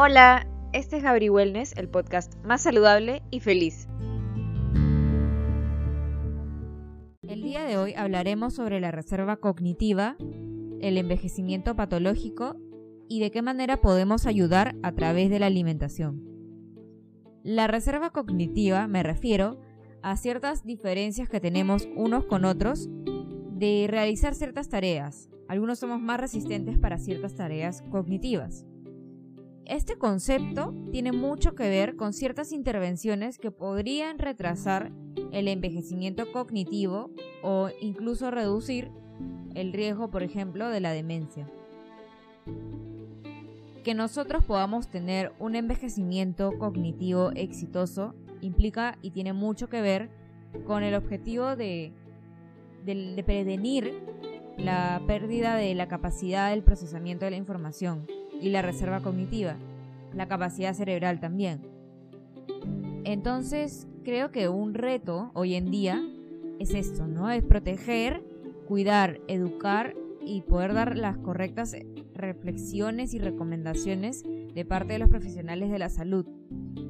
Hola, este es Gabri Wellness, el podcast más saludable y feliz. El día de hoy hablaremos sobre la reserva cognitiva, el envejecimiento patológico y de qué manera podemos ayudar a través de la alimentación. La reserva cognitiva me refiero a ciertas diferencias que tenemos unos con otros de realizar ciertas tareas. Algunos somos más resistentes para ciertas tareas cognitivas. Este concepto tiene mucho que ver con ciertas intervenciones que podrían retrasar el envejecimiento cognitivo o incluso reducir el riesgo, por ejemplo, de la demencia. Que nosotros podamos tener un envejecimiento cognitivo exitoso implica y tiene mucho que ver con el objetivo de, de prevenir la pérdida de la capacidad del procesamiento de la información y la reserva cognitiva, la capacidad cerebral también. Entonces, creo que un reto hoy en día es esto, ¿no? Es proteger, cuidar, educar y poder dar las correctas reflexiones y recomendaciones de parte de los profesionales de la salud.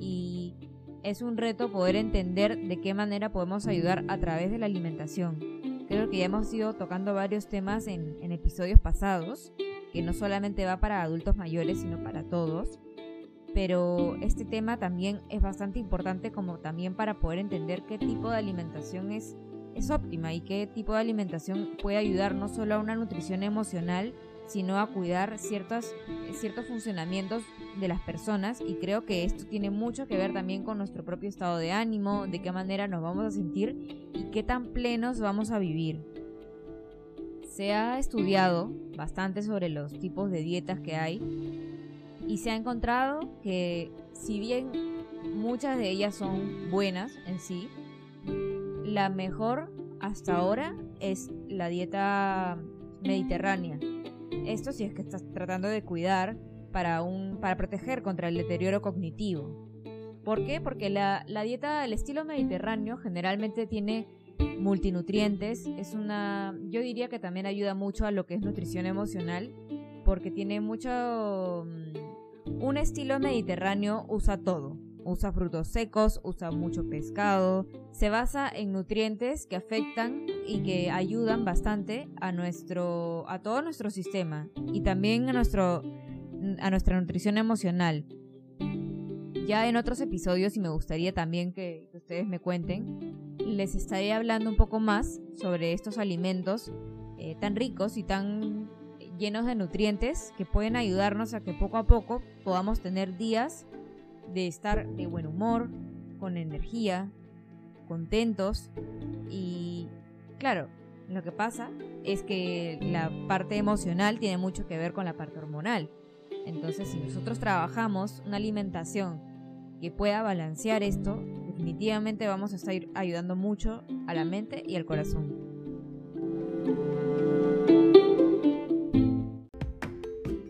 Y es un reto poder entender de qué manera podemos ayudar a través de la alimentación. Creo que ya hemos ido tocando varios temas en, en episodios pasados que no solamente va para adultos mayores, sino para todos. Pero este tema también es bastante importante como también para poder entender qué tipo de alimentación es, es óptima y qué tipo de alimentación puede ayudar no solo a una nutrición emocional, sino a cuidar ciertos, ciertos funcionamientos de las personas y creo que esto tiene mucho que ver también con nuestro propio estado de ánimo, de qué manera nos vamos a sentir y qué tan plenos vamos a vivir se ha estudiado bastante sobre los tipos de dietas que hay y se ha encontrado que si bien muchas de ellas son buenas en sí, la mejor hasta ahora es la dieta mediterránea. Esto si es que estás tratando de cuidar para, un, para proteger contra el deterioro cognitivo. ¿Por qué? Porque la, la dieta, el estilo mediterráneo generalmente tiene multinutrientes. Es una, yo diría que también ayuda mucho a lo que es nutrición emocional, porque tiene mucho, mm, un estilo mediterráneo usa todo. Usa frutos secos, usa mucho pescado, se basa en nutrientes que afectan y que ayudan bastante a nuestro, a todo nuestro sistema y también a nuestro, a nuestra nutrición emocional. Ya en otros episodios, y me gustaría también que ustedes me cuenten, les estaré hablando un poco más sobre estos alimentos eh, tan ricos y tan llenos de nutrientes que pueden ayudarnos a que poco a poco podamos tener días de estar de buen humor, con energía, contentos y claro, lo que pasa es que la parte emocional tiene mucho que ver con la parte hormonal. Entonces, si nosotros trabajamos una alimentación que pueda balancear esto, definitivamente vamos a estar ayudando mucho a la mente y al corazón.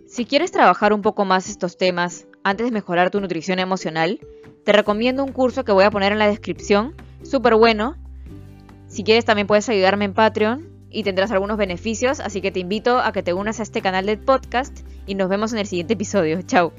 Si quieres trabajar un poco más estos temas antes de mejorar tu nutrición emocional, te recomiendo un curso que voy a poner en la descripción, súper bueno. Si quieres también puedes ayudarme en Patreon y tendrás algunos beneficios, así que te invito a que te unas a este canal de podcast y nos vemos en el siguiente episodio. Chao.